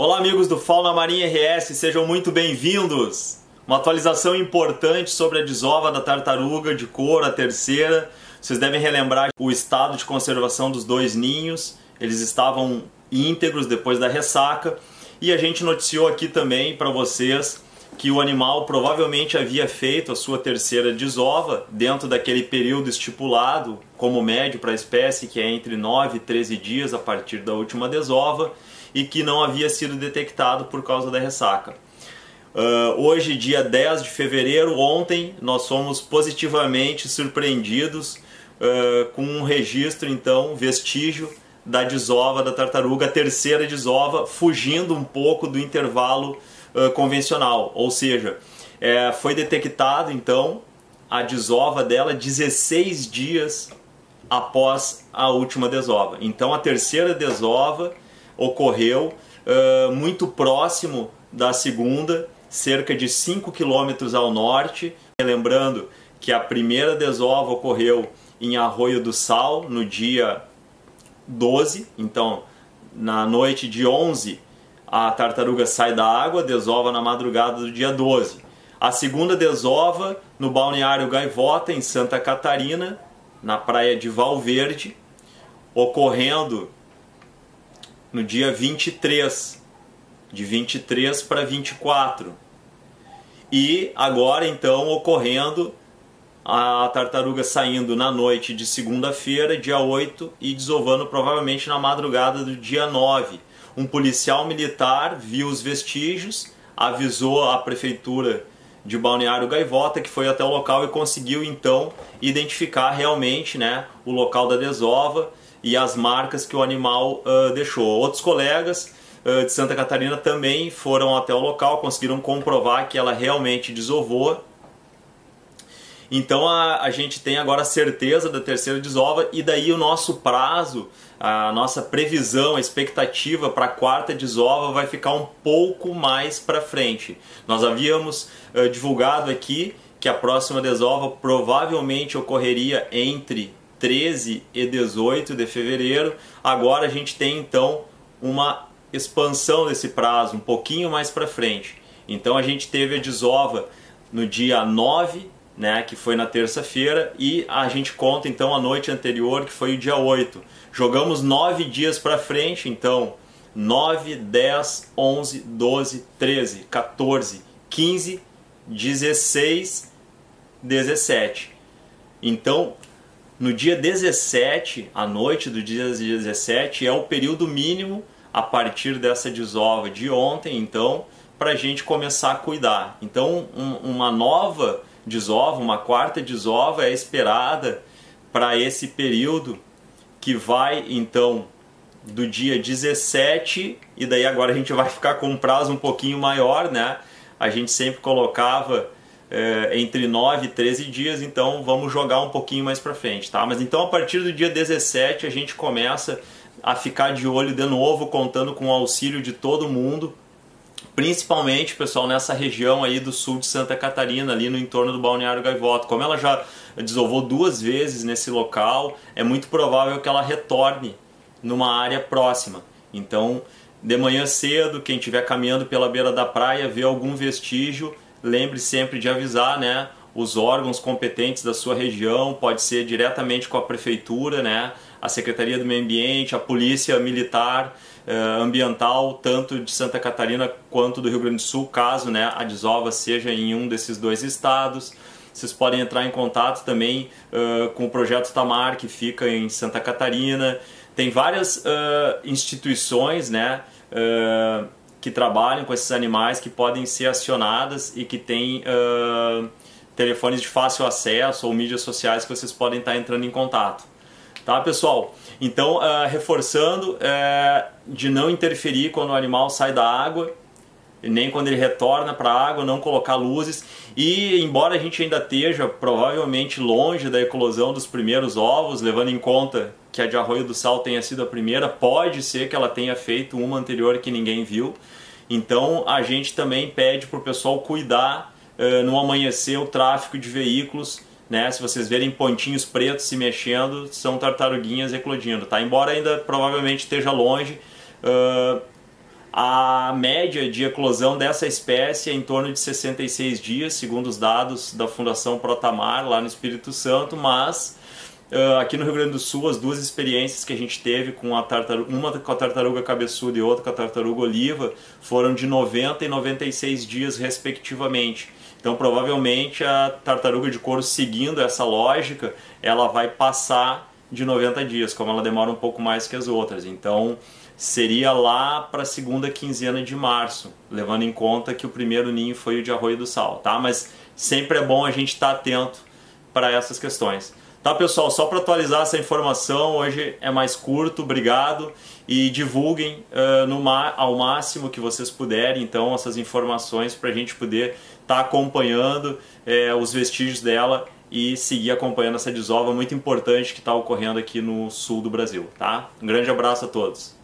Olá amigos do Fauna Marinha RS, sejam muito bem-vindos! Uma atualização importante sobre a desova da tartaruga de couro, a terceira. Vocês devem relembrar o estado de conservação dos dois ninhos, eles estavam íntegros depois da ressaca. E a gente noticiou aqui também para vocês que o animal provavelmente havia feito a sua terceira desova dentro daquele período estipulado como médio para a espécie, que é entre 9 e 13 dias a partir da última desova e que não havia sido detectado por causa da ressaca. Uh, hoje, dia 10 de fevereiro, ontem, nós fomos positivamente surpreendidos uh, com um registro, então, vestígio da desova da tartaruga, a terceira desova, fugindo um pouco do intervalo uh, convencional. Ou seja, é, foi detectado, então, a desova dela 16 dias após a última desova. Então, a terceira desova ocorreu uh, muito próximo da segunda, cerca de 5 quilômetros ao norte. Lembrando que a primeira desova ocorreu em Arroio do Sal no dia 12, então na noite de 11 a tartaruga sai da água, desova na madrugada do dia 12. A segunda desova no balneário Gaivota, em Santa Catarina, na praia de Valverde, ocorrendo no dia 23, de 23 para 24. E agora então ocorrendo a tartaruga saindo na noite de segunda-feira, dia 8, e desovando provavelmente na madrugada do dia 9. Um policial militar viu os vestígios, avisou a prefeitura de Balneário Gaivota, que foi até o local e conseguiu então identificar realmente né, o local da desova e as marcas que o animal uh, deixou. Outros colegas uh, de Santa Catarina também foram até o local, conseguiram comprovar que ela realmente desovou. Então a, a gente tem agora a certeza da terceira desova e daí o nosso prazo, a nossa previsão, a expectativa para a quarta desova vai ficar um pouco mais para frente. Nós havíamos uh, divulgado aqui que a próxima desova provavelmente ocorreria entre 13 e 18 de fevereiro. Agora a gente tem então uma expansão desse prazo um pouquinho mais para frente. Então a gente teve a desova no dia 9, né, que foi na terça-feira, e a gente conta então a noite anterior, que foi o dia 8. Jogamos 9 dias para frente, então 9, 10, 11, 12, 13, 14, 15, 16, 17. Então, no dia 17, à noite do dia 17, é o período mínimo a partir dessa desova de ontem, então, para a gente começar a cuidar. Então, um, uma nova desova, uma quarta desova é esperada para esse período que vai, então, do dia 17 e daí agora a gente vai ficar com um prazo um pouquinho maior, né? A gente sempre colocava é, entre 9 e 13 dias, então vamos jogar um pouquinho mais para frente, tá? Mas então a partir do dia 17 a gente começa a ficar de olho de novo, contando com o auxílio de todo mundo, principalmente, pessoal, nessa região aí do sul de Santa Catarina, ali no entorno do Balneário Gaivota. Como ela já desovou duas vezes nesse local, é muito provável que ela retorne numa área próxima. Então, de manhã cedo, quem estiver caminhando pela beira da praia, vê algum vestígio, lembre sempre de avisar, né? Os órgãos competentes da sua região, pode ser diretamente com a prefeitura, né? A Secretaria do Meio Ambiente, a Polícia Militar eh, Ambiental, tanto de Santa Catarina quanto do Rio Grande do Sul, caso né, a desova seja em um desses dois estados. Vocês podem entrar em contato também uh, com o projeto Tamar, que fica em Santa Catarina. Tem várias uh, instituições, né? Uh, que trabalham com esses animais que podem ser acionadas e que têm uh, telefones de fácil acesso ou mídias sociais que vocês podem estar entrando em contato. Tá, pessoal? Então, uh, reforçando uh, de não interferir quando o animal sai da água, nem quando ele retorna para a água, não colocar luzes. E embora a gente ainda esteja provavelmente longe da eclosão dos primeiros ovos, levando em conta que a de Arroio do Sal tenha sido a primeira, pode ser que ela tenha feito uma anterior que ninguém viu. Então a gente também pede para o pessoal cuidar uh, no amanhecer o tráfego de veículos. Né? Se vocês verem pontinhos pretos se mexendo, são tartaruguinhas eclodindo. Tá? Embora ainda provavelmente esteja longe, uh, A média de eclosão dessa espécie é em torno de 66 dias, segundo os dados da Fundação Protamar, lá no Espírito Santo, mas uh, aqui no Rio Grande do Sul, as duas experiências que a gente teve, com a tartaruga, uma com a tartaruga cabeçuda e outra com a tartaruga oliva, foram de 90 e 96 dias, respectivamente. Então, provavelmente, a tartaruga de couro, seguindo essa lógica, ela vai passar de 90 dias, como ela demora um pouco mais que as outras. Então, seria lá para a segunda quinzena de março, levando em conta que o primeiro ninho foi o de Arroio do Sal, tá? Mas sempre é bom a gente estar tá atento para essas questões. Tá, pessoal? Só para atualizar essa informação, hoje é mais curto, obrigado. E divulguem uh, no ao máximo que vocês puderem, então, essas informações para a gente poder estar tá acompanhando uh, os vestígios dela e seguir acompanhando essa desova muito importante que está ocorrendo aqui no sul do Brasil. Tá? Um grande abraço a todos.